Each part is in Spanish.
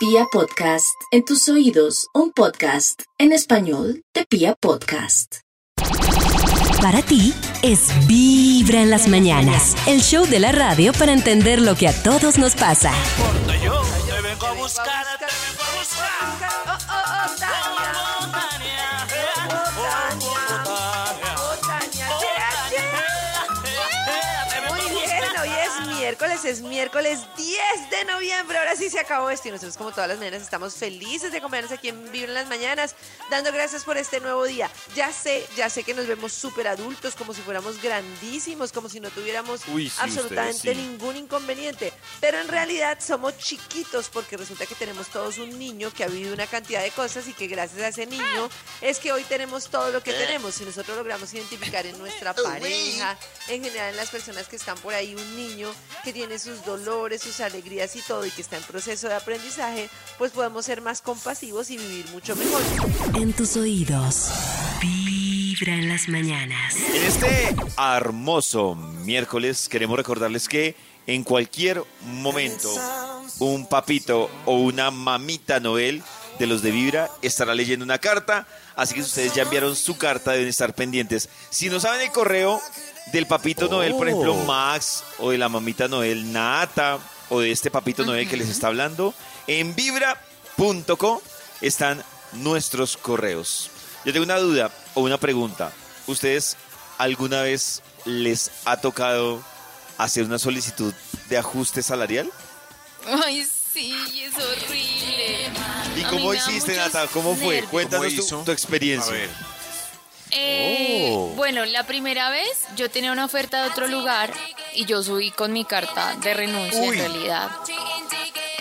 Pia Podcast, en tus oídos, un podcast en español de Pia Podcast. Para ti es Vibra en las mañanas, el show de la radio para entender lo que a todos nos pasa. Porque yo te vengo a buscar, te vengo a buscar. Es miércoles 10 de noviembre. Ahora sí se acabó esto y nosotros como todas las mañanas estamos felices de acompañarnos aquí en Vivir en las Mañanas, dando gracias por este nuevo día. Ya sé, ya sé que nos vemos súper adultos, como si fuéramos grandísimos, como si no tuviéramos Uy, sí, absolutamente ustedes sí. ningún inconveniente. Pero en realidad somos chiquitos porque resulta que tenemos todos un niño que ha vivido una cantidad de cosas y que gracias a ese niño es que hoy tenemos todo lo que tenemos. Si nosotros logramos identificar en nuestra pareja, en general en las personas que están por ahí, un niño que tiene sus dolores, sus alegrías y todo y que está en proceso de aprendizaje, pues podemos ser más compasivos y vivir mucho mejor. En tus oídos, Vibra en las mañanas. En este hermoso miércoles queremos recordarles que en cualquier momento un papito o una mamita Noel de los de Vibra estará leyendo una carta, así que si ustedes ya enviaron su carta deben estar pendientes. Si no saben el correo del papito Noel, por ejemplo Max, o de la mamita Noel Nata, o de este papito Noel que les está hablando, en vibra.co están nuestros correos. Yo tengo una duda o una pregunta. ¿Ustedes alguna vez les ha tocado hacer una solicitud de ajuste salarial? Ay, sí, es horrible. ¿Y cómo hiciste, Nata? ¿Cómo fue? nervios. Cuéntanos ¿Cómo tu, tu experiencia. A ver. Eh, Oh. Bueno, la primera vez yo tenía una oferta de otro lugar y yo subí con mi carta de renuncia Uy. en realidad.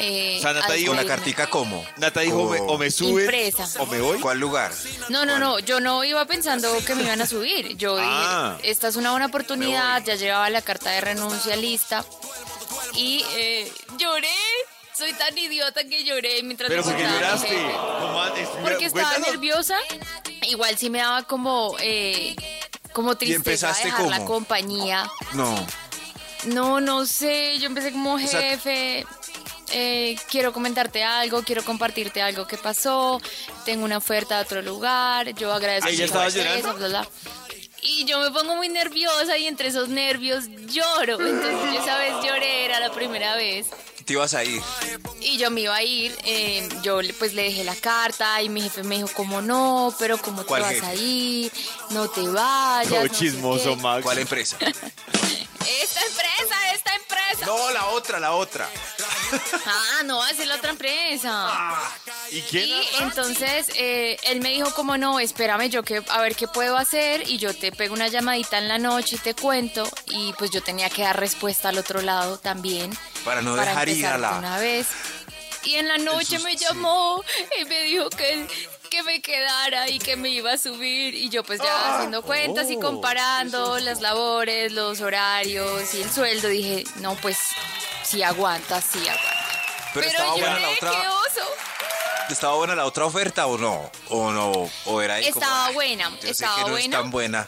Eh, O sea, Nata dijo ¿Una despedirme. cartica cómo? Nata dijo, Oh. me- o me sube Impresa. o me voy. ¿Cuál lugar? No, no, no, yo no iba pensando que me iban a subir. Yo Ah. dije, esta es una buena oportunidad, ya llevaba la carta de renuncia lista y eh, lloré. Soy tan idiota que lloré mientras Pero me porque lloraste. Porque estaba cuéntanos. nerviosa. Igual sí me daba como, eh, como tristeza empezaste dejar la cómo? compañía. No. No, no sé. Yo empecé como sea- jefe. eh, quiero comentarte algo, quiero compartirte algo que pasó. Tengo una oferta de otro lugar. Yo agradezco ¿Ahí ya mucho estabas llorando? bla, bla. Y yo me pongo muy nerviosa y entre esos nervios lloro. Entonces yo esa vez lloré, era la primera vez. Te ibas a ir. Y yo me iba a ir, eh, yo le- pues le dejé la carta y mi jefe me dijo, como no, pero ¿cómo te ¿Cuál vas jefe? a ir? No te vayas. Todo no sé chismoso, qué". Max. ¿Cuál empresa? Esta empresa, esta empresa. No, la otra, la otra. Ah, no, es la otra empresa. ¿Y quién? Y entonces eh, él me dijo como no, espérame yo que a ver qué puedo hacer y yo te pego una llamadita en la noche y te cuento y pues yo tenía que dar respuesta al otro lado también Para no dejar ir a la- una vez. Y en la noche Eso me sí. llamó y me dijo que que me quedara y que me iba a subir y yo pues Ah. ya haciendo cuentas y Oh, comparando las labores, los horarios y el sueldo dije, no pues si aguanta, sí aguanta. Pero, estaba yo buena la otra. qué oso. ¿Estaba buena la otra oferta o no? ¿O no? ¿O era ahí Estaba "Ay, buena, yo sé estaba que no buena". es tan buena.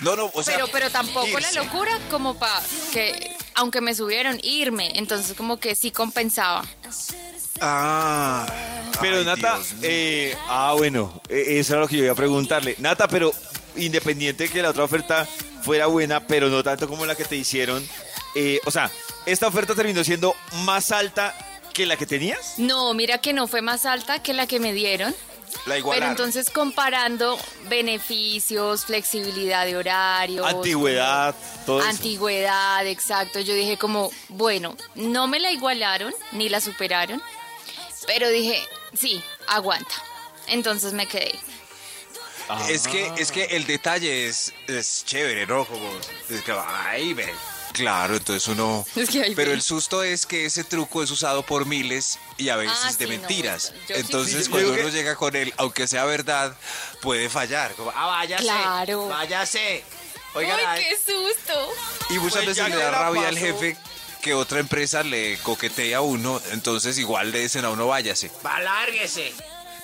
No, no, o sea. pero, pero tampoco irse. la locura como para que, aunque me subieron, irme. Entonces como que sí compensaba. Ah. Pero Ay, Nata, eh, ah, bueno, eh, eso era lo que yo iba a preguntarle. Nata, pero independiente de que la otra oferta fuera buena, pero no tanto como la que te hicieron, eh, o sea, ¿esta oferta terminó siendo más alta que la que tenías? No, mira que no fue más alta que la que me dieron. la Pero igualaron. entonces comparando beneficios, flexibilidad de horarios. Antigüedad, todo eso. Antigüedad, exacto. Yo dije como, bueno, no me la igualaron ni la superaron, pero dije, sí, aguanta. Entonces me quedé. Es que, es que el detalle es, es chévere, ¿no? Como, es que, ay, ve. Claro, entonces uno... Es que ahí pero ve. el susto es que ese truco es usado por miles y a veces Ah, de sí, mentiras. entonces Sí, cuando uno llega con él, aunque sea verdad, puede fallar. Como, ah, váyase, Claro. váyase. Oiga, ¡Uy, qué susto! y muchas Pues veces le da rabia al jefe que otra empresa le coquetea a uno, entonces igual le dicen a uno, váyase. Alárguese.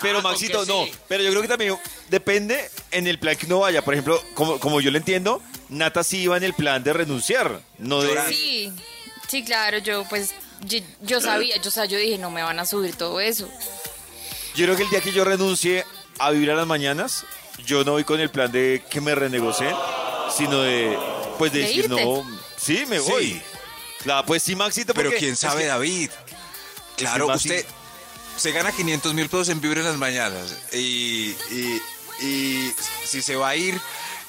Pero Ah, Maxito, no. sí. Pero yo creo que también depende en el plan que uno vaya. Por ejemplo, como, como yo lo entiendo, Nata sí iba en el plan de renunciar. No de... Sí, sí, claro, yo pues yo, yo sabía, yo, o sea, yo dije, no me van a subir todo eso. Yo creo que el día que yo renuncie a vivir a las mañanas, yo no voy con el plan de que me renegocien, sino de, pues de ¿De decir, irte? no, sí, me Sí. Pues sí, Maxito, Pero porque quién es sabe, que- David. Claro, más usted se gana 500 mil pesos en vibra en las mañanas. Y, y, y si se va a ir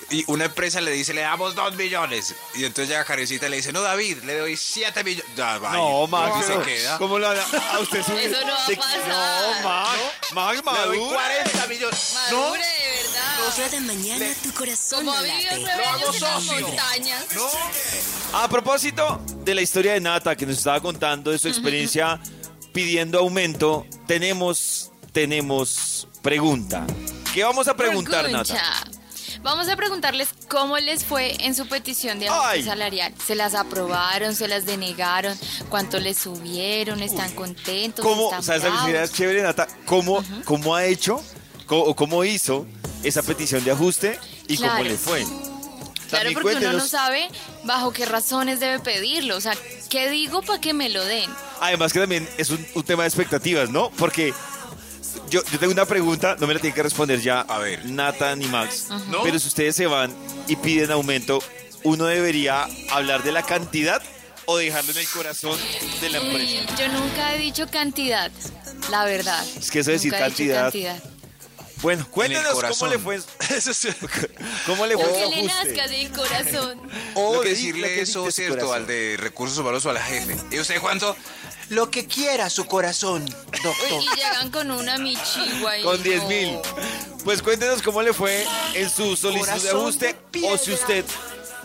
y una empresa le dice, le damos 2 millones. Y entonces llega Carecita y le dice, no, David, le doy 7 millones. Ya, vaya, No, Max, ¿dónde no. se queda? ¿Cómo lo a, usted? Eso no va a pasar. No, Max, Max, madura. millones. Madure, de verdad. Cada mañana tu corazón Como no ha vivido late. las montañas. A propósito de la historia de Nata que nos estaba contando de su experiencia pidiendo aumento, tenemos, tenemos pregunta. ¿Qué vamos a preguntar, Nata? Vamos a preguntarles cómo les fue en su petición de aumento Ay. salarial. ¿Se las aprobaron? ¿Se las denegaron? ¿Cuánto les subieron? ¿Están contentos? ¿Cómo, curiosidad es chévere, Nata? ¿Cómo, cómo ha hecho o cómo hizo esa petición de ajuste y cómo le fue? Claro, También porque uno no sabe bajo qué razones debe pedirlo. O sea, ¿qué digo para que me lo den? Además que también es un, un tema de expectativas, ¿no? Porque yo, yo tengo una pregunta, no me la tienen que responder ya A ver. Nata ni Max, ¿No? pero si ustedes se van y piden aumento, ¿uno debería hablar de la cantidad o dejarlo en el corazón de la Uy, empresa? yo nunca he dicho cantidad, la verdad. Es que eso de decir Nunca he dicho cantidad- Bueno, cuéntenos cómo le fue. ¿Cómo le fue su que le nazca del corazón. O Lo que de- decirle que eso, ¿cierto? corazón. Al de recursos humanos o al jefe. ¿Y usted cuánto? Lo que quiera su corazón, doctor. Y llegan con una michigua y Con 10 no. mil. Pues cuéntenos cómo le fue en su solicitud de ajuste de o si usted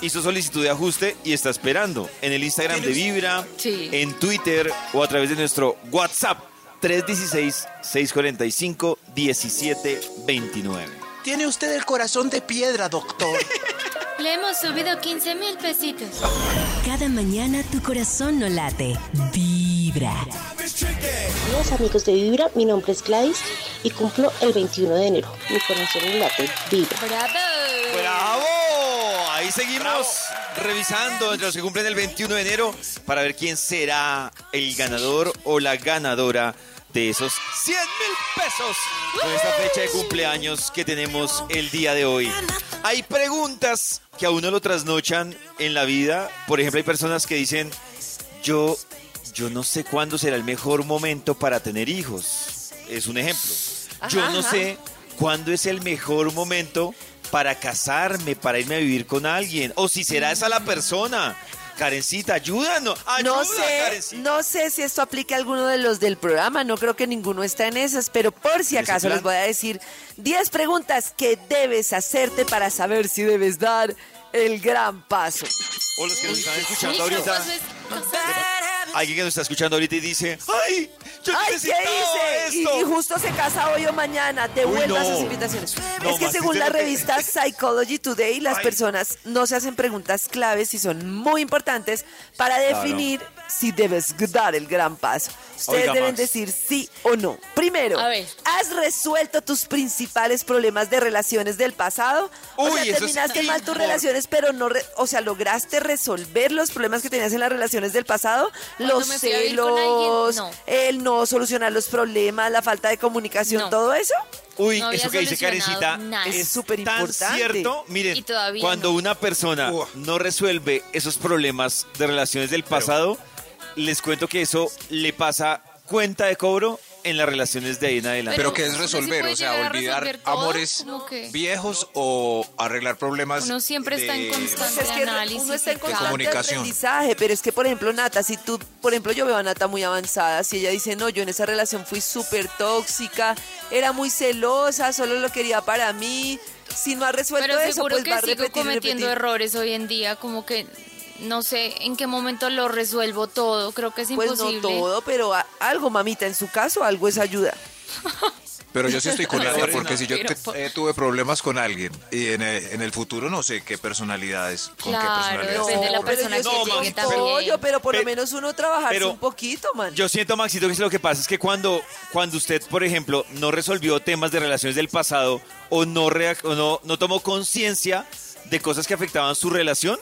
hizo solicitud de ajuste y está esperando en el Instagram de Vibra, Sí. en Twitter o a través de nuestro WhatsApp 316-645-1729. Tiene usted el corazón de piedra, doctor. Le hemos subido 15 mil pesitos. Cada mañana tu corazón no late. Vibra. Hola amigos de Vibra, mi nombre es Gladys y cumplo el 21 de enero. Mi corazón en late, Vibra. ¡Bravo! ¡Bravo! Ahí seguimos revisando entre los que cumplen el 21 de enero para ver quién será el ganador o la ganadora de esos 100 mil pesos con esta fecha de cumpleaños que tenemos el día de hoy. Hay preguntas que a uno lo trasnochan en la vida. Por ejemplo, hay personas que dicen, yo, yo no sé cuándo será el mejor momento para tener hijos. Es un ejemplo. Yo no sé cuándo es el mejor momento para casarme, para irme a vivir con alguien. O si será esa la persona. Karencita, ayúdanos. No sé, Karencita. no sé si esto aplica a alguno de los del programa, no creo que ninguno está en esas, pero por si ¿En ese acaso les voy a decir 10 preguntas que debes hacerte para saber si debes dar el gran paso. O los que nos están escuchando ahorita. Alguien que nos está escuchando ahorita y dice, ¡ay! Yo Ay, ¿qué hice? Y, esto. y justo se casa hoy o mañana, devuelva no. sus invitaciones. No, es que según la que- revista Psychology Today, las Ay. personas no se hacen preguntas claves y son muy importantes para definir si debes dar el gran paso. Ustedes Oiga, deben Max. decir sí o no. Primero, A ver. ¿has resuelto tus principales problemas de relaciones del pasado? o Uy, sea, eso es terminaste mal tus relaciones, pero no, re- o sea, lograste resolver los problemas que tenías en las relaciones del pasado, Cuando los celos, no. el no solucionar los problemas, la falta de comunicación, No. todo eso. Uy, No eso que dice Karencita nada. es súper tan importante. cierto. Miren, cuando no. una persona no resuelve esos problemas de relaciones del pasado, les cuento que eso le pasa cuenta de cobro en las relaciones de ahí en adelante. Pero que es sí resolver, o sea, olvidar amores que- viejos o arreglar problemas. Uno siempre está en constante Pues es que análisis uno está en constante comunicación. aprendizaje, pero es que, por ejemplo, Nata, si tú, por ejemplo, yo veo a Nata muy avanzada, si ella dice, no, yo en esa relación fui súper tóxica, era muy celosa, solo lo quería para mí, si no ha resuelto Pero eso, pues que va a repetir cometiendo repetir. errores hoy en día, como que no sé en qué momento lo resuelvo todo. Creo que es Pues imposible. no todo, pero a- algo, mamita, en su caso, algo es ayuda. Pero yo sí estoy con ella Pero porque si yo pero te- eh, tuve problemas con alguien y en el, en el futuro no sé qué personalidades, con qué Claro, personalidades. depende de la pero persona yo que No, llegue también. pollo, pero por lo menos uno trabajarse pero- un poquito, man. Yo siento, Maxito, que es lo que pasa es que cuando, cuando usted, por ejemplo, no resolvió temas de relaciones del pasado o no, o no, no tomó conciencia de cosas que afectaban su relación,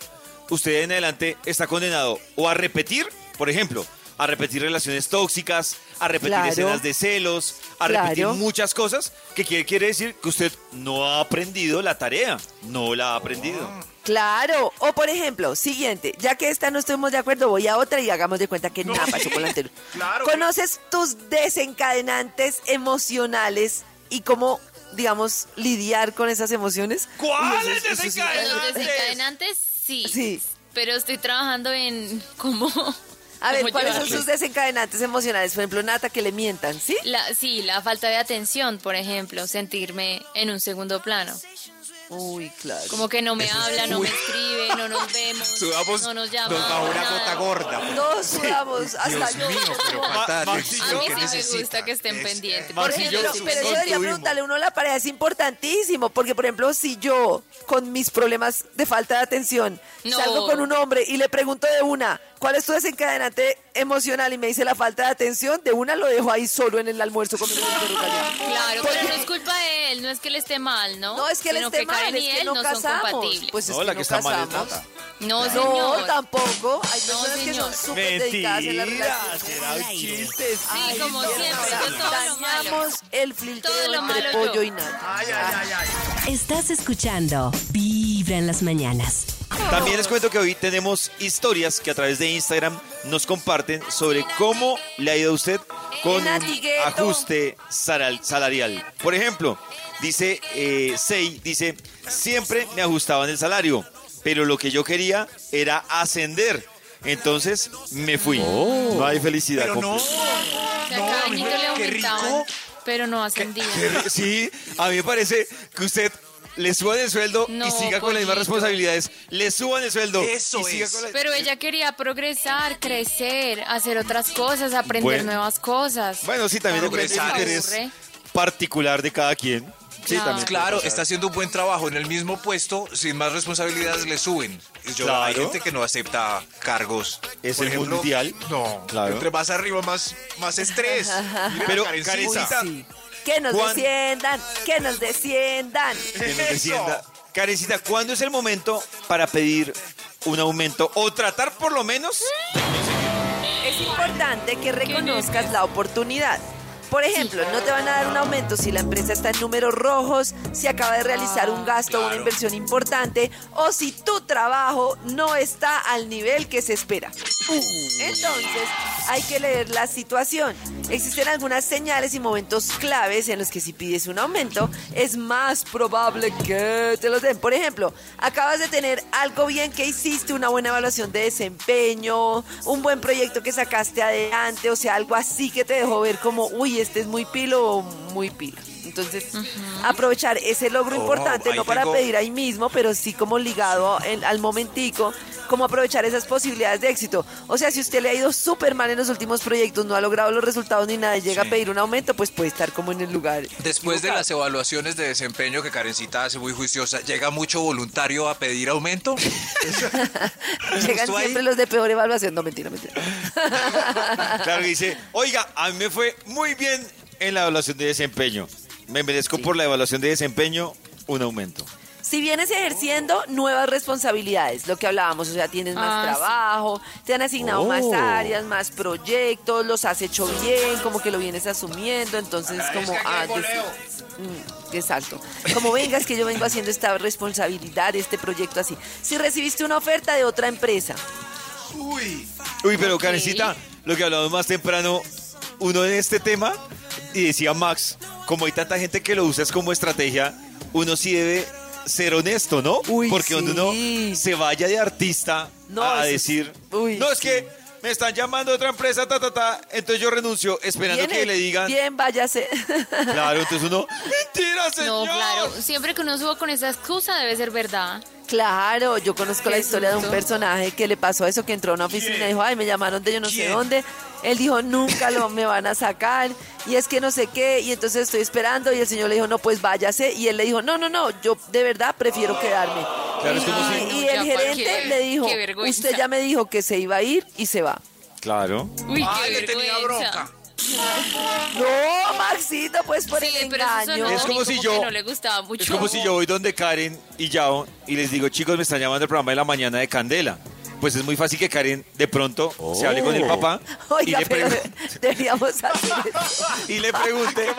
usted en adelante está condenado o a repetir, por ejemplo, a repetir relaciones tóxicas, a repetir Claro. escenas de celos, a repetir muchas cosas, que quiere, quiere decir que usted no ha aprendido la tarea, no la ha aprendido. Claro, o por ejemplo, siguiente, ya que esta no estuvimos de acuerdo, voy a otra y hagamos de cuenta que nada pasó con la anterior. Claro. ¿Conoces tus desencadenantes emocionales y cómo, digamos, lidiar con esas emociones? ¿Cuáles sí- Los desencadenantes? Sí. Sí. Pero estoy trabajando en cómo. A ver, ¿cuáles son sus desencadenantes emocionales? Por ejemplo, Nata, que le mientan, ¿sí? La, sí, la falta de atención, por ejemplo, sentirme en un segundo plano. Uy, claro. Como que no me Eso es- habla, no Uy. me escribe, no nos vemos, Sudamos, no nos llama. nos bajó una gota gorda. Todos sudamos, hasta Dios yo. mío, pero Ma- A mí que sí me necesita. gusta que estén Es- pendientes. Por Maxi, ejemplo, yo- pero yo debería preguntarle a uno la pareja, es importantísimo, porque por ejemplo, si yo con mis problemas de falta de atención No. salgo con un hombre y le pregunto de una, ¿cuál es tu desencadenante emocional? Y me dice la falta de atención, de una lo dejo ahí solo en el almuerzo con mi Claro, pero no es culpa de él, no es que él esté mal, ¿no? No, es que él Sino esté mal, Karen es y que él no, no casamos. Pues es No, que la no que está mal es casamos. Nata. no, No, señor. tampoco. Hay No, personas que son súper dedicadas en la relación. será un chiste. Sí, como siempre, yo todo lo malo. Dañamos el filtro Todo lo entre malo pollo yo. y nata. Estás escuchando Vibra en las mañanas. También les cuento que hoy tenemos historias que a través de Instagram nos comparten sobre cómo le ha ido a usted con un ajuste salarial. Por ejemplo, dice eh, Sei, dice, siempre me ajustaban el salario, pero lo que yo quería era ascender. Entonces me fui. No hay felicidad. Pero no. qué rico. pero no ascendía. Sí, a mí me parece que usted le suban el sueldo y No, siga con las mismas responsabilidades. Le suban el sueldo Eso y siga es. con la- Pero ella quería progresar, crecer, hacer otras cosas, aprender Bueno. nuevas cosas. Bueno, sí, también Progresar. interés particular de cada quien. Sí, Claro. también. Claro, está haciendo un buen trabajo en el mismo puesto, sin más responsabilidades le suben. Y Yo, Hay Claro. gente que no acepta cargos. Es Por el ejemplo, mundial. No, Claro. entre más arriba, más, más estrés. Mira, Pero, Karencita. Karencita, Sí. Que nos desciendan, que nos desciendan. que nos descienda. Karencita, ¿cuándo es el momento para pedir un aumento o tratar por lo menos? Es importante que reconozcas la oportunidad. Por ejemplo, no te van a dar un aumento si la empresa está en números rojos, si acaba de realizar un gasto o una inversión importante o si tu trabajo no está al nivel que se espera. Entonces, hay que leer la situación. Existen algunas señales y momentos claves en los que si pides un aumento es más probable que te lo den. Por ejemplo, acabas de tener algo bien que hiciste, una buena evaluación de desempeño, un buen proyecto que sacaste adelante, o sea, algo así que te dejó ver como, uy, este es muy pilo o muy pilo. Entonces, aprovechar ese logro Oh, importante, no para tengo- pedir ahí mismo, pero sí como ligado en- al momentico, como aprovechar esas posibilidades de éxito. O sea, si usted le ha ido súper mal en los últimos proyectos, no ha logrado los resultados ni nada, y llega Sí. a pedir un aumento, pues puede estar como en el lugar. Después de las evaluaciones de desempeño que Karencita hace muy juiciosa, ¿llega mucho voluntario a pedir aumento? Llegan ahí. siempre los de peor evaluación. No, mentira, mentira. Claro que dice, oiga, a mí me fue muy bien en la evaluación de desempeño. Me merezco por la evaluación de desempeño un aumento. Si vienes ejerciendo nuevas responsabilidades, lo que hablábamos, o sea, tienes más Ah, sí. trabajo, te han asignado Oh. más áreas, más proyectos, los has hecho bien, como que lo vienes asumiendo, entonces como... ah, des- Mm, exacto. Como vengas que yo vengo haciendo esta responsabilidad, este proyecto así. Si recibiste una oferta de otra empresa, Uy. Uy, pero Ok. Karencita, lo que hablamos más temprano, uno en este tema, y decía Max, como hay tanta gente que lo usa es como estrategia, uno sí debe ser honesto, ¿no? Uy, Porque cuando sí. uno se vaya de artista No, a decir. Uy, no, es sí. que me están llamando a otra empresa, ta, ta, ta, entonces yo renuncio esperando viene, que le digan, bien, váyase. claro, entonces uno, mentira, No, señor. claro, siempre que uno suba con esa excusa debe ser verdad. Claro, yo conozco Qué la historia de un personaje que le pasó eso, que entró a una oficina y dijo, ay, me llamaron de yo no sé dónde. Él dijo, nunca lo me van a sacar, y es que no sé qué, y entonces estoy esperando, y el señor le dijo, no, pues váyase, y él le dijo, no, no, no, yo de verdad prefiero quedarme. Claro, es como y, si- y el ¿pa' gerente qué? le dijo, Qué vergüenza. usted ya me dijo que se iba a ir y se va. Claro. Uy, Ay, qué le tenía bronca. No, Maxito, pues por Sí, el engaño. Es como si yo- no le gustaba mucho. Es como si yo voy donde Karen y Yao y les digo, chicos, me están llamando al programa de la mañana de Candela. Pues es muy fácil que Karen de pronto se hable con el papá y Oh. Le, pero pregun- deberíamos hacer eso. y le pregunte. y, el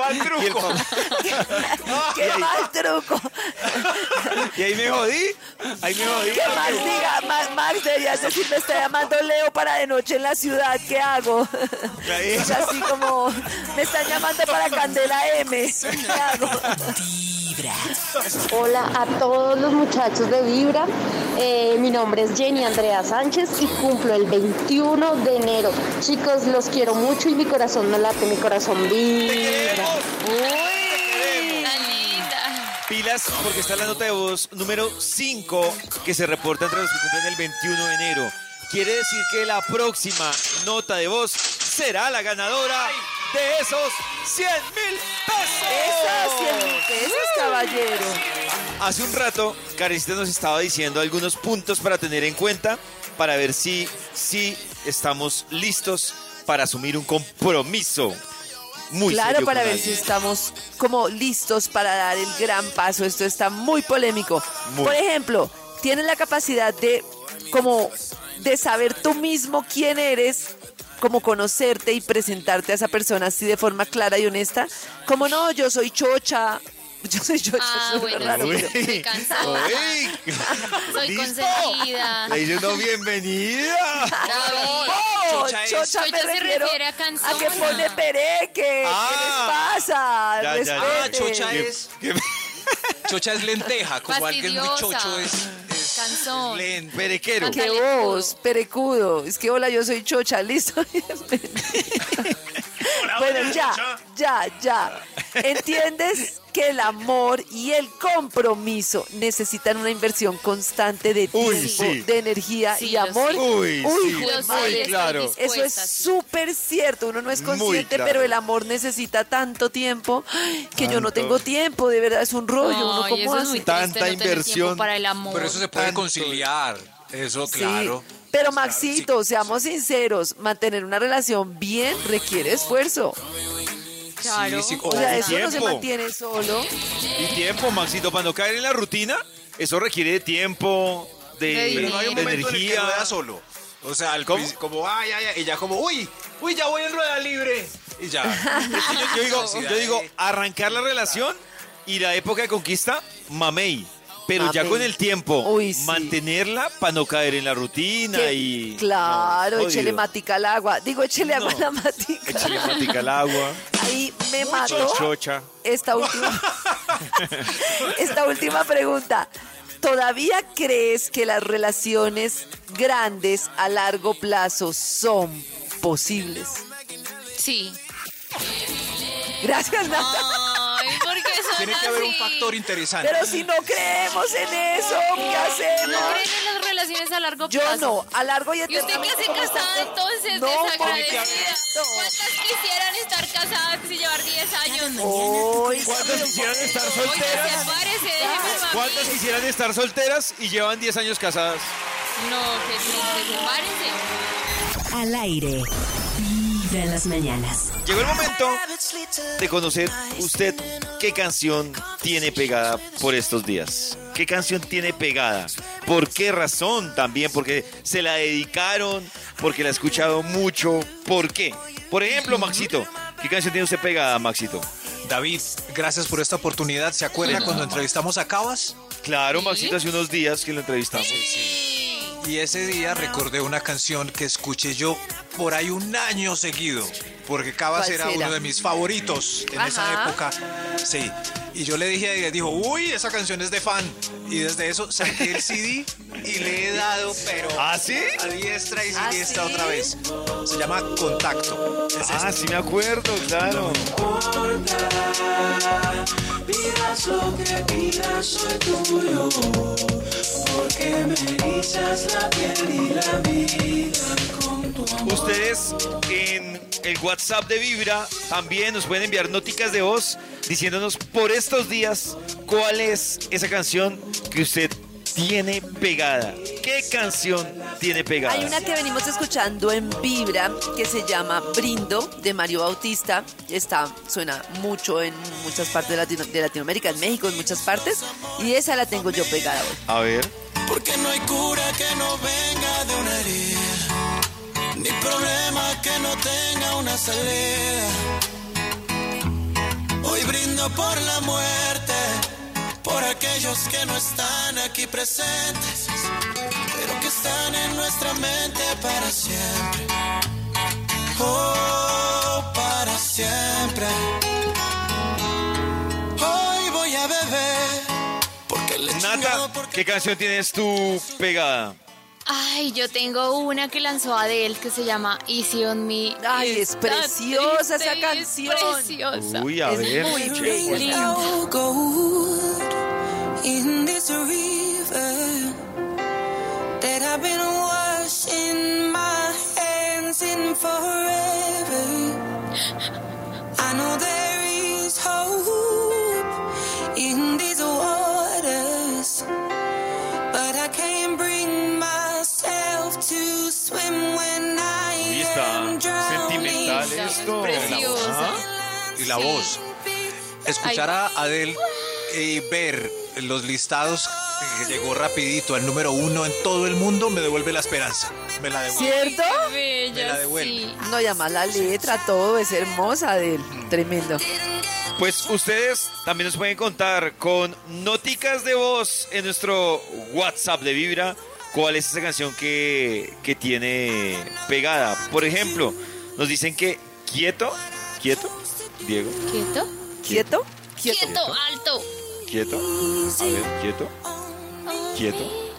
papá- Qué mal truco. y ahí me jodí. Ahí me jodí. Que Max diga, Ma- Max, deberías decir, me está llamando Leo para de noche en la ciudad, ¿qué hago? Es así como, me están llamando para Candela M, ¿qué hago? Vibra. Hola a todos los muchachos de Vibra. Eh, mi nombre es Jenny Andrea Sánchez y cumplo el 21 de enero. Chicos, los quiero mucho y mi corazón no late, mi corazón vibra. Linda. Pilas, porque está la nota de voz número 5 que se reporta entre los que cumplen el 21 de enero. Quiere decir que la próxima nota de voz será la ganadora de esos 100 mil Esas 100 pesos. mil pesos, caballero. Hace un rato, Karencita nos estaba diciendo algunos puntos para tener en cuenta para ver si, si estamos listos para asumir un compromiso. Muy Claro, serio para ver si estamos como listos para dar el gran paso. Esto está muy polémico. Muy. Por ejemplo, tienes la capacidad de como de saber tú mismo quién eres, como conocerte y presentarte a esa persona así de forma clara y honesta. Como no, yo soy chocha. Yo soy chocha. Ah, bueno, raro, Uy. pero- Soy cansada. Uy. Soy ¿Listo? consentida. Le dice no, bienvenida. Oh, Chocha es- chocha me se refiero refiere a a que pone pereque. Ah. ¿Qué les pasa? Ya, ya, ya. Ah, chocha es. Chocha es lenteja, como alguien muy chocho es. Es Cansón. len- Perequero. Acá- ¡Qué Perecudo. voz! Perecudo. Es que hola, yo soy Chocha, listo. bueno, ya, ya, ya. ¿Entiendes que el amor y el compromiso necesitan una inversión constante de tiempo, Uy, sí. de energía Sí, y lo amor? sé. Uy, sí, madre. muy claro. Eso es sí. súper cierto, uno no es Muy consciente, claro. pero el amor necesita tanto tiempo ay, que yo no Tanto. tengo tiempo, de verdad es un rollo, uno Ay, cómo eso es muy hace. Tanta triste, no tener tiempo inversión. para el amor. Pero eso se puede Tanto. conciliar. Eso, claro. Sí, pero Maxito, seamos sinceros, mantener una relación bien requiere esfuerzo. Claro. Sí, sí, O sea, eso no se mantiene solo. Y tiempo, Maxito, para no caer en la rutina, eso requiere de tiempo, de, Pero no hay un de momento en el que energía. rueda solo. O sea, principio, como, ay, ay, ay, y ya como, uy, uy, ya voy en rueda libre. Y ya. yo, yo digo, yo digo, arrancar la relación y la época de conquista, mamey. Pero ya con el tiempo, Uy, sí. mantenerla para no caer en la rutina y... claro, no, échele matica al agua. Digo, échele agua No. a la matica. Échale matica al agua, Ahí me mató chocha. esta última, esta última pregunta. ¿Todavía crees que las relaciones grandes a largo plazo son posibles? Sí. Gracias, Nata. Tiene que haber un factor interesante. Pero si no creemos en eso, ¿qué ¿No hacemos? creen en las relaciones a largo Yo plazo? no, a largo y ¿Y usted qué hace casada entonces? No, desagradecida. no. ¿Cuántas quisieran estar casadas y llevar 10 años? ¿Cuántas quisieran estar solteras? sepárese, déjeme mami. ¿Cuántas quisieran estar solteras y llevan 10 años casadas? No, que triste. Al aire. Vibra en las mañanas. Llegó el momento de conocer usted qué canción tiene pegada por estos días. ¿Qué canción tiene pegada? ¿Por qué razón también? Porque se la dedicaron, porque la ha escuchado mucho. ¿Por qué? Por ejemplo, Maxito, ¿qué canción tiene usted pegada, Maxito? David, gracias por esta oportunidad. ¿Se acuerda cuando entrevistamos a Cabas? Claro, Maxito, hace unos días que lo entrevistamos. Y ese día recordé una canción que escuché yo por ahí un año seguido, porque Cabas ¿Cuál era será? uno de mis favoritos en esa época. Sí. Y yo le dije, y dijo, uy, esa canción es de fan. Y desde eso saqué el CD y le he dado, pero ¿Ah, sí? a diestra y ¿Ah, siniestra sí? otra vez. Se llama Contacto. Es Ah, sí me acuerdo, claro. Pidas Porque me la piel y la vida con tu amor. Ustedes en el WhatsApp de Vibra también nos pueden enviar noticas de voz diciéndonos por estos días cuál es esa canción que usted tiene pegada. ¿Qué canción tiene pegada? Hay una que venimos escuchando en Vibra que se llama Brindo de Mario Bautista. Está, suena mucho en muchas partes de, Latino- de Latinoamérica, en México, en muchas partes. Y esa la tengo yo pegada hoy. A ver. Porque no hay cura que no venga de una herida, ni problema que no tenga una salida. Hoy brindo por la muerte, aquellos que no están aquí presentes, pero que están en nuestra mente para siempre. Oh, para siempre. Hoy voy a beber, porque le Nata, porque ¿qué canción tienes tú pegada? Ay, yo tengo una que lanzó Adele que se llama Easy on Me. Ay, es está preciosa esa y es canción. preciosa. Uy, a Es ver. muy. Linda. In this river that I've been washing my hands in forever. I know there is hope in these waters, but I can't bring myself to swim when I am drowning. esto. Preciosa. ¿ah? Y la voz. Escuchar a Adele y ver los listados que llegó rapidito al número uno en todo el mundo me devuelve la esperanza. Me la devuelve. ¿Cierto? Qué Me la devuelve. sí. No, y además la letra, todo es hermosa de él. Tremendo. Pues ustedes también nos pueden contar con noticas de voz en nuestro WhatsApp de Vibra cuál es esa canción que, que tiene pegada. Por ejemplo, nos dicen que quieto, quieto, Diego, ¿Quieto? ¿Quieto? Quieto. Quieto, alto. Quieto, a ver, quieto, quieto.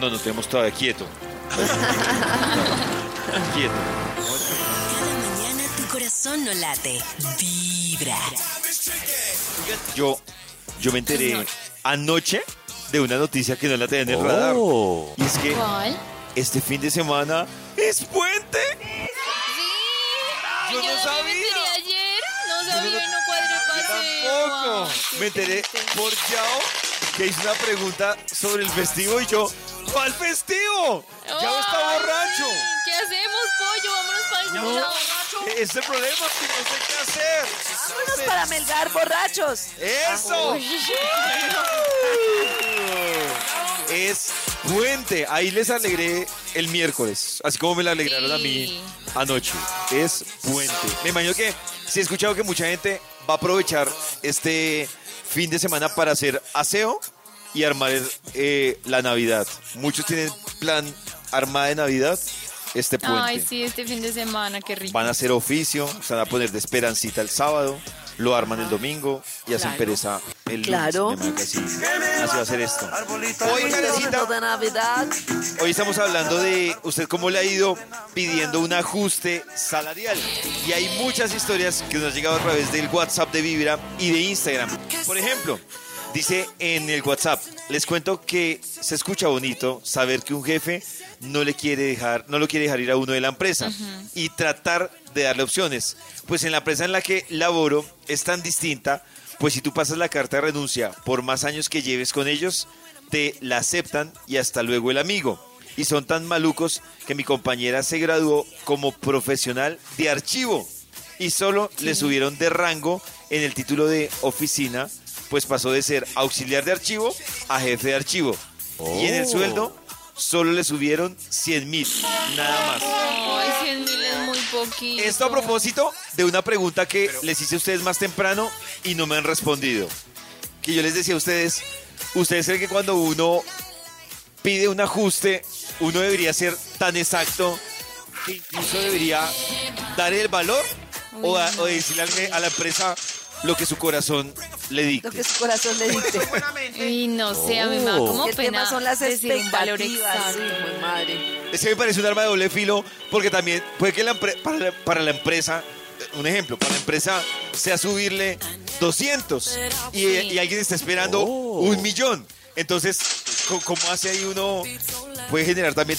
No, no tenemos todavía quieto. quieto. Cada mañana tu corazón no late. Vibra. Yo, yo me enteré anoche de una noticia que no la tenía en el radar. Y es que ¿Cuál? este fin de semana es puente. Sí. Yo no sabía. me enteré ayer. No sabía no. Tampoco. Me enteré por Yao que hizo una pregunta sobre el festivo y yo, ¿cuál festivo? Yao está borracho. ¿Qué hacemos, pollo? Vámonos para el No. borracho. Ese es el problema es que no sé qué hacer. Vámonos para melgar borrachos. ¡Eso! Es puente. Ahí les alegré el miércoles, así como me la alegraron a mí anoche. Es puente. Me imagino que si he escuchado que mucha gente va a aprovechar este fin de semana para hacer aseo y armar eh, la Navidad. Muchos tienen plan armada de Navidad este puente. Ay, sí, este fin de semana, qué rico. Van a hacer oficio, se van a poner de esperancita el sábado, lo arman el domingo y hacen Claro. pereza el lunes. Claro. Así, así va a ser esto. Hoy, Hoy Karencita, de Navidad. hoy estamos hablando de usted cómo le ha ido pidiendo un ajuste salarial. Y hay muchas historias que nos han llegado a través del WhatsApp de Vibra y de Instagram. Por ejemplo, dice en el WhatsApp, les cuento que se escucha bonito saber que un jefe no le quiere dejar, no lo quiere dejar ir a uno de la empresa y tratar de darle opciones. Pues en la empresa en la que laboro es tan distinta, pues si tú pasas la carta de renuncia por más años que lleves con ellos, te la aceptan y hasta luego el amigo. Y son tan malucos que mi compañera se graduó como profesional de archivo y solo le subieron de rango en el título de oficina, pues pasó de ser auxiliar de archivo a jefe de archivo. Y en el sueldo solo le subieron 100 mil, nada más. Ay, 100 mil es muy poquito. Esto a propósito de una pregunta que les hice a ustedes más temprano y no me han respondido. Que yo les decía a ustedes, ¿ustedes creen que cuando uno pide un ajuste, uno debería ser tan exacto que incluso debería dar el valor o, a- o decirle a la empresa lo que su corazón le dicte? Lo que su corazón le dicte. Y no sé, a mí me da como el pena tema son las decir un valor expectativas. Sí, exacto. muy madre. Es que me parece un arma de doble filo porque también puede que la empre- para, la, para la empresa, eh, un ejemplo, para la empresa sea subirle 200 y, Sí. y alguien está esperando un millón. Entonces, co- ¿cómo hace ahí uno? Puede generar también,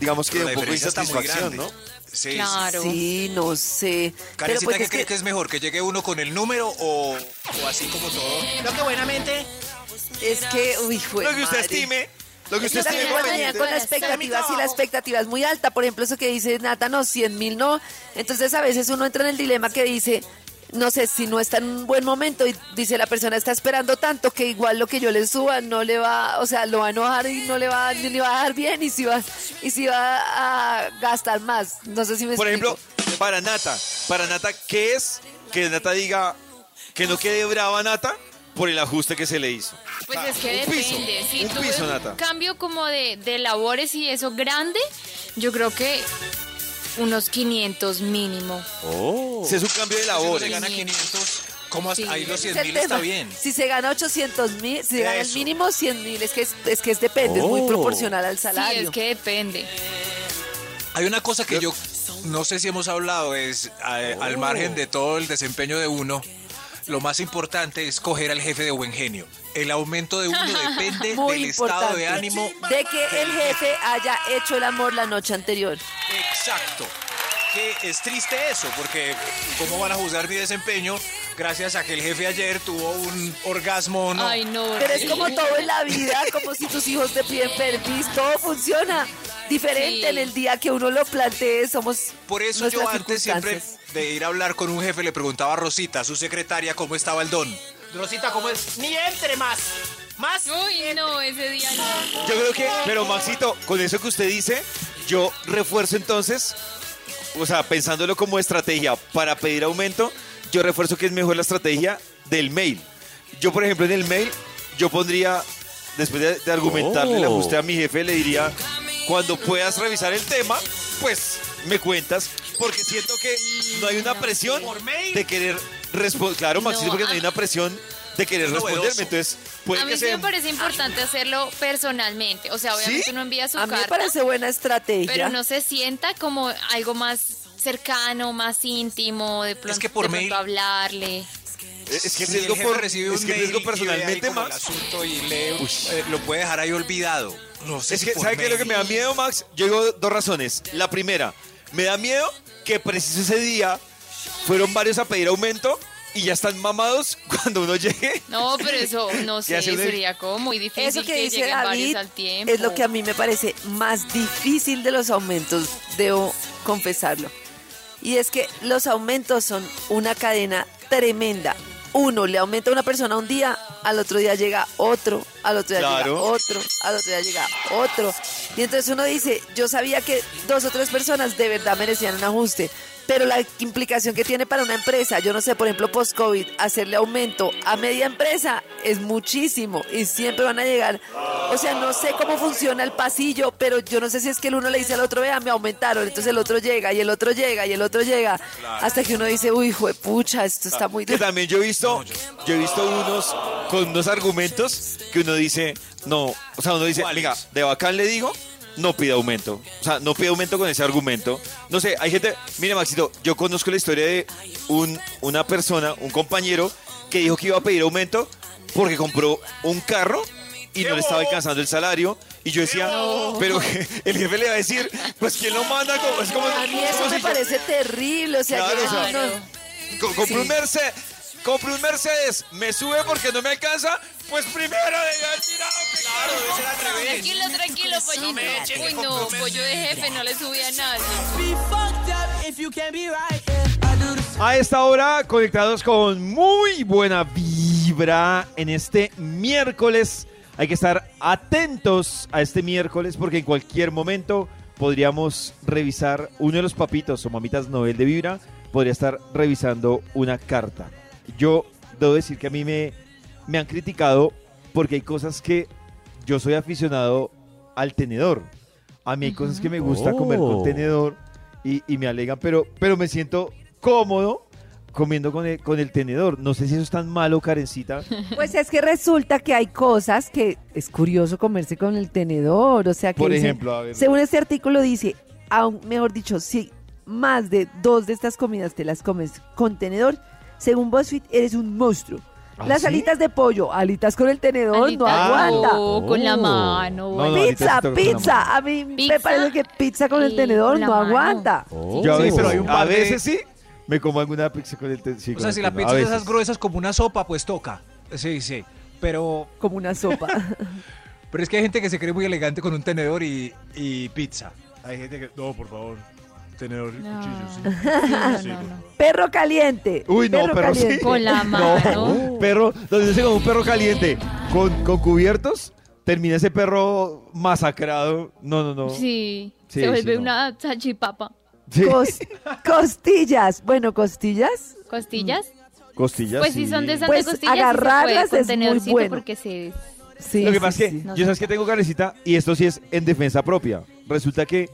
digamos que un poco de diferencia está muy insatisfacción, grande. Sí, Claro. Sí, no sé. Pero Karencita, pues ¿qué cree que, que es mejor? ¿Que llegue uno con el número o, o así como todo? Lo que buenamente. es que, uy, fue Lo que usted madre. estime, lo que usted estime. venía con la expectativa, si la expectativa es muy alta, por ejemplo, eso que dice Nata, no, 100 mil no. Entonces a veces uno entra en el dilema que dice, no sé, si no está en un buen momento y dice la persona está esperando tanto que igual lo que yo le suba no le va, o sea, lo va a enojar y no le va, ni le va a dar bien y si va, y si va a gastar más. No sé si me Por explico. ejemplo, para Nata, para Nata, ¿qué es que Nata diga que no quede brava Nata por el ajuste que se le hizo? Pues es que un piso, depende. Si un piso, un cambio como de, de labores y eso grande, yo creo que unos 500 mínimo. Si es un cambio de Si uno se gana 500, ¿cómo Sí. ahí los Ese 100 es el mil está bien? Si se gana 800 mil, si se gana el mínimo 100 mil, es que es, es que es depende, es muy Oh. proporcional al Sí, salario. es que depende. Hay una cosa que yo no sé si hemos hablado, es a- al margen de todo el desempeño de uno, lo más importante es coger al jefe de buen genio. El aumento de uno depende Muy del importante. estado de ánimo. De que el jefe haya hecho el amor la noche anterior. Exacto. Que es triste eso, porque ¿cómo van a juzgar mi desempeño gracias a que el jefe ayer tuvo un orgasmo o no? Ay, no. Pero es como todo en la vida, como si tus hijos te piden permiso, todo funciona diferente Sí. en el día que uno lo plantee, somos Por eso yo antes siempre de ir a hablar con un jefe le preguntaba a Rosita, su secretaria, cómo estaba el don. Rosita, ¿cómo es? Ni entre más. Más. Uy, no, ese día no. Yo creo que, pero Maxito, con eso que usted dice, yo refuerzo entonces, o sea, pensándolo como estrategia para pedir aumento, yo refuerzo que es mejor la estrategia del mail. Yo, por ejemplo, en el mail, yo pondría, después de, de argumentarle el ajuste a mi jefe, le diría, cuando puedas revisar el tema, pues me cuentas, porque siento que no hay una presión de querer responder. Claro, Maxito, porque no hay una presión de querer Es responderme. Entonces, puede A mí que sí me parece importante hacerlo personalmente. O sea, obviamente ¿Sí? uno envía su A mí me carta, parece buena estrategia. pero no se sienta como algo más cercano, más íntimo, de pronto, que por de pronto mail- hablarle. Es que riesgo el jefe por, recibe es un que mail riesgo y personalmente el asunto y lee, eh, lo puede dejar ahí olvidado. No sé Es si que, ¿sabe qué es lo que me da miedo, Max? Yo digo dos razones. La primera, me da miedo que preciso ese día fueron varios a pedir aumento y ya están mamados cuando uno llegue. No, pero eso no sé, sería como muy difícil Eso que, dice David varios al tiempo. es lo que a mí me parece más difícil de los aumentos, debo confesarlo. Y es que los aumentos son una cadena tremenda. Uno le aumenta a una persona un día, al otro día llega otro, al otro día Claro. llega otro, al otro día llega otro. Y entonces uno dice, yo sabía que dos o tres personas de verdad merecían un ajuste, pero la implicación que tiene para una empresa, yo no sé, por ejemplo, post-COVID, hacerle aumento a media empresa es muchísimo y siempre van a llegar. O sea, no sé cómo funciona el pasillo, pero yo no sé si es que el uno le dice al otro, vea, me aumentaron, entonces el otro llega y el otro llega y el otro llega, hasta que uno dice, uy, pucha, esto está muy duro. también yo he visto, yo he visto unos con unos argumentos que uno dice, no, o sea, uno dice, venga, de bacán le digo, no pida aumento. O sea, no pida aumento con ese argumento. No sé, hay gente, mire Maxito, yo conozco la historia de un, una persona, un compañero, que dijo que iba a pedir aumento porque compró un carro y no le estaba alcanzando el salario. Y yo decía, pero el jefe le va a decir, pues ¿quién lo manda? Es como, A mí es eso me si yo- parece terrible, o sea, Claro, que o sea, no- compré un Mercedes. Compré un Mercedes, me sube porque no me alcanza, pues primero de Claro, debe ser al revés. Tranquilo, tranquilo, pollito. Uy, no, pollo de jefe, no le subí a nadie. A esta hora, conectados con muy buena vibra en este miércoles. Hay que estar atentos a este miércoles porque en cualquier momento podríamos revisar uno de los papitos o mamitas Nobel de vibra. Podría estar revisando una carta. Yo debo decir que a mí me, me han criticado porque hay cosas que yo soy aficionado al tenedor. A mí hay cosas que me gusta comer con tenedor y, y me alegan, pero, pero me siento cómodo comiendo con el, con el tenedor. No sé si eso es tan malo, Karencita. Pues es que resulta que hay cosas que es curioso comerse con el tenedor, o sea que Por dicen- ejemplo, a ver. según este artículo dice, aún mejor dicho, si más de dos de estas comidas te las comes con tenedor, según BuzzFeed eres un monstruo. ¿Ah, Las sí? alitas de pollo, alitas con el tenedor, no aguanta. no, con la mano. No, no, alitas Pizza, sí pizza. A mí me parece que pizza con el tenedor con la no mano. aguanta. Yo a Sí, veces, pero hay un a par de- veces sí, me como alguna pizza con el tenedor. O sea, si la pizza es esas gruesas como una sopa, pues toca. Sí, sí. Pero, Como una sopa. pero es que hay gente que se cree muy elegante con un tenedor y, y pizza. Hay gente que, no, por favor. Tenedor y No. cuchillo, sí. Sí, no, no, no. Perro caliente. Uy, no, perro sí. caliente. Con la mano. Perro, donde se como un perro caliente con, con cubiertos, termina ese perro masacrado. No, no, no. Sí, Sí, se vuelve sí, no. una salchipapa. Sí. Cos- costillas. Bueno, costillas. ¿Costillas? Costillas. Pues si son de esas Pues de costillas, agarrarlas sí se puede, es muy bueno. porque se... Sí. Lo que sí, pasa es que sí. Yo sabes que tengo carecita y esto sí es en defensa propia. Resulta que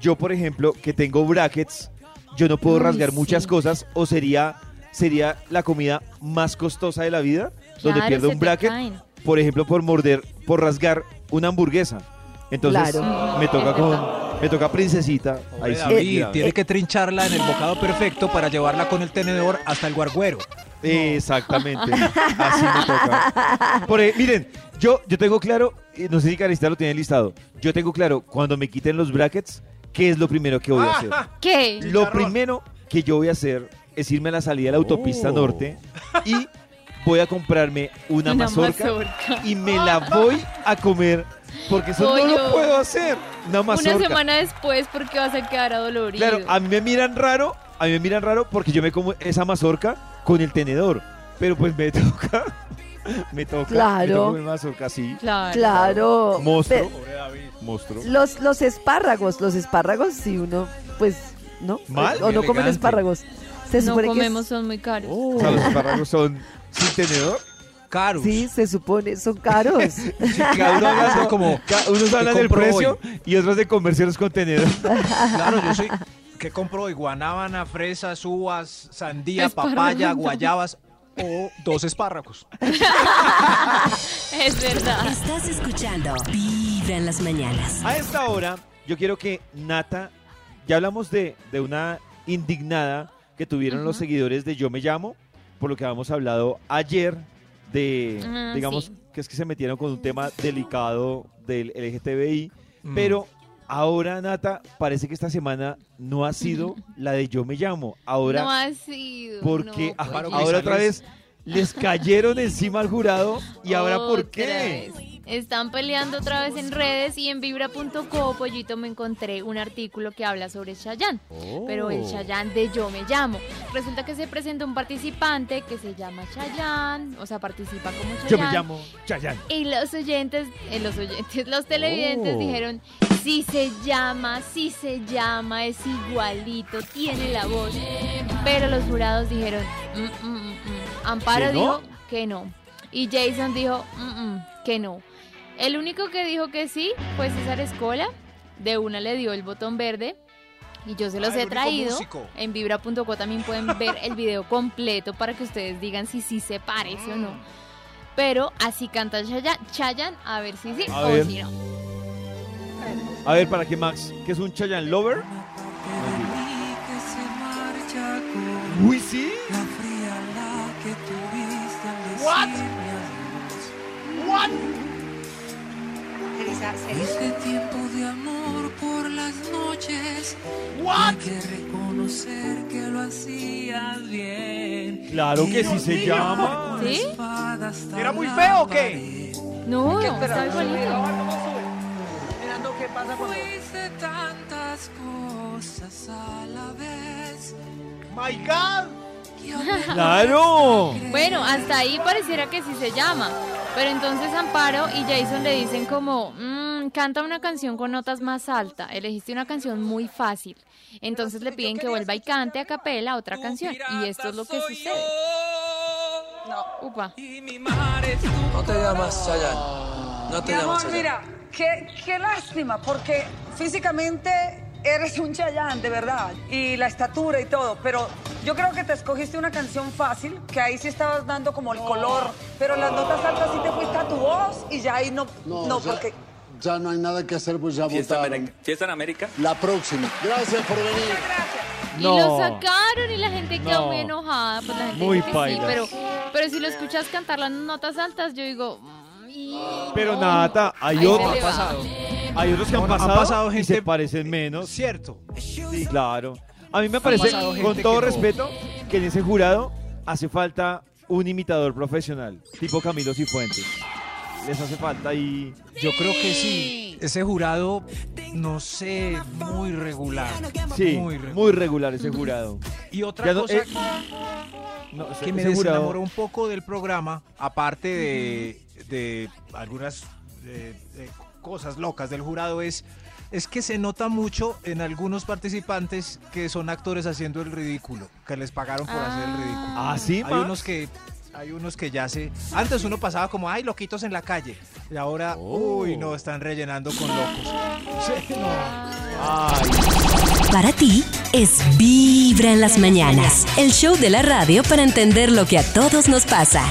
yo, por ejemplo, que tengo brackets, yo no puedo Uy, rasgar sí. muchas cosas o sería sería la comida más costosa de la vida donde Claro, pierdo un bracket, caen. por ejemplo, por morder, por rasgar una hamburguesa. Entonces Claro. me toca con me toca princesita. Ahí sí, David, cuidado. tiene que trincharla en el bocado perfecto para llevarla con el tenedor hasta el guarguero. Exactamente. Así me toca. Por, eh, miren, yo, yo tengo claro, y no sé si Carista lo tiene listado, yo tengo claro, cuando me quiten los brackets, ¿qué es lo primero que voy a hacer? ¿Qué? Lo primero que yo voy a hacer es irme a la salida de la autopista Oh. norte y voy a comprarme una, Una mazorca, mazorca. y me la voy a comer porque eso no Pollo. lo puedo hacer. Una mazorca. Una semana después porque vas a quedar adolorido. Claro, a mí me miran raro, a mí me miran raro porque yo me como esa mazorca con el tenedor, pero pues me toca, me toca, Claro. me toca mazorca así, Claro. Claro. monstruo. Los, los espárragos, los espárragos, si uno, pues, ¿no? ¿Mal? O no comen espárragos. Se No supone comemos, son muy caros. O sea, los espárragos son sin tenedor. Caros. que sí, se supone, son caros. Cada uno hablando Así como, unos ¿qué hablan del precio y otros de comercios con tenedor. Claro, yo soy. ¿Qué compro hoy? Guanábana, fresas, uvas, sandía, papaya, guayabas o dos espárragos. Es verdad. Estás escuchando Vibra en las mañanas. A esta hora, yo quiero que Nata, ya hablamos de, de una indignada que tuvieron los seguidores de Yo Me Llamo, por lo que habíamos hablado ayer de, digamos, sí. que es que se metieron con un tema delicado del LGTBI, Mm. pero ahora, Nata, parece que esta semana no ha sido la de Yo Me Llamo. Ahora, no ha sido. porque no, pues, ahora otra vez les cayeron encima al jurado y ahora, ¿por qué? vez. Están peleando otra vez en redes y en vibra.co, pollito, me encontré un artículo que habla sobre Chayanne. Pero Oh. el Chayanne de Yo Me Llamo. Resulta que se presenta un participante que se llama Chayanne, o sea, participa como Chayanne. Yo me llamo Chayanne. Y los oyentes, eh, los oyentes, los televidentes Oh. dijeron, sí se llama, sí se llama, es igualito, tiene la voz. Pero los jurados dijeron, "Mm, mm, mm, mm". Amparo dijo que no. Y Jason dijo, "Mm, mm, que no. El único que dijo que sí fue César Escola. De una le dio el botón verde. Y yo se los Ah, he traído. músico. En vibra.co también pueden ver el video completo para que ustedes digan si sí se parece o no. Pero así canta Chayanne, Chayanne, a ver si sí A o ver. si no. A ver, para que Max, que es un Chayanne lover. Uy, sí. Ese tiempo de amor por las noches. Hay que reconocer que lo hacías bien. Claro que sí se llama. ¿Sí? ¿Era muy feo o qué? No, está igualito. Fuiste tantas cosas a la vez. ¡My God! Claro. Bueno, hasta ahí pareciera que sí se llama. Pero entonces Amparo y Jason le dicen como, "Mm, canta una canción con notas más altas. Elegiste una canción muy fácil. Entonces le piden que vuelva y cante a capela otra canción. Y esto es lo que sucede. Upa. Es tu No te llamas Chayanne. No te Mi llamas amor, Chayanne. mira, qué, qué lástima, porque físicamente eres un chayán, de verdad, y la estatura y todo, pero yo creo que te escogiste una canción fácil, que ahí sí estabas dando como el color, pero las notas altas sí te fuiste a tu voz y ya ahí no, no, ya, porque... ya no hay nada que hacer, pues ya Fiesta, votaron. América. Fiesta en América. La próxima. Gracias por venir. Y No. lo sacaron y la gente quedó No. muy enojada. Pues la gente Muy dice que sí, pero, pero si lo escuchas cantar las notas altas, yo digo... "Mm, y Pero no". Nata, hay Ahí hay otros que han no, han pasado, pasado y gente- se parecen menos. Cierto. Sí, claro. A mí me parece, pasado con gente todo que no. respeto, que en ese jurado hace falta un imitador profesional, tipo Camilo Cifuentes. Les hace falta y Yo creo que sí. Ese jurado no sé, muy regular. Sí, muy regular. muy regular ese jurado. Y otra no- cosa eh, no, ese- que me jurado- desenamoró un poco del programa, aparte de, de algunas eh, eh, cosas locas del jurado, es, es que se nota mucho en algunos participantes que son actores haciendo el ridículo, que les pagaron por hacer el ridículo. ¿Ah, sí, Hay unos que... Hay unos que ya se... Antes uno pasaba como, ay, loquitos en la calle. Y ahora, Oh. uy, no, están rellenando con locos. Sí, no. Para ti es Vibra en las mañanas, el show de la radio para entender lo que a todos nos pasa.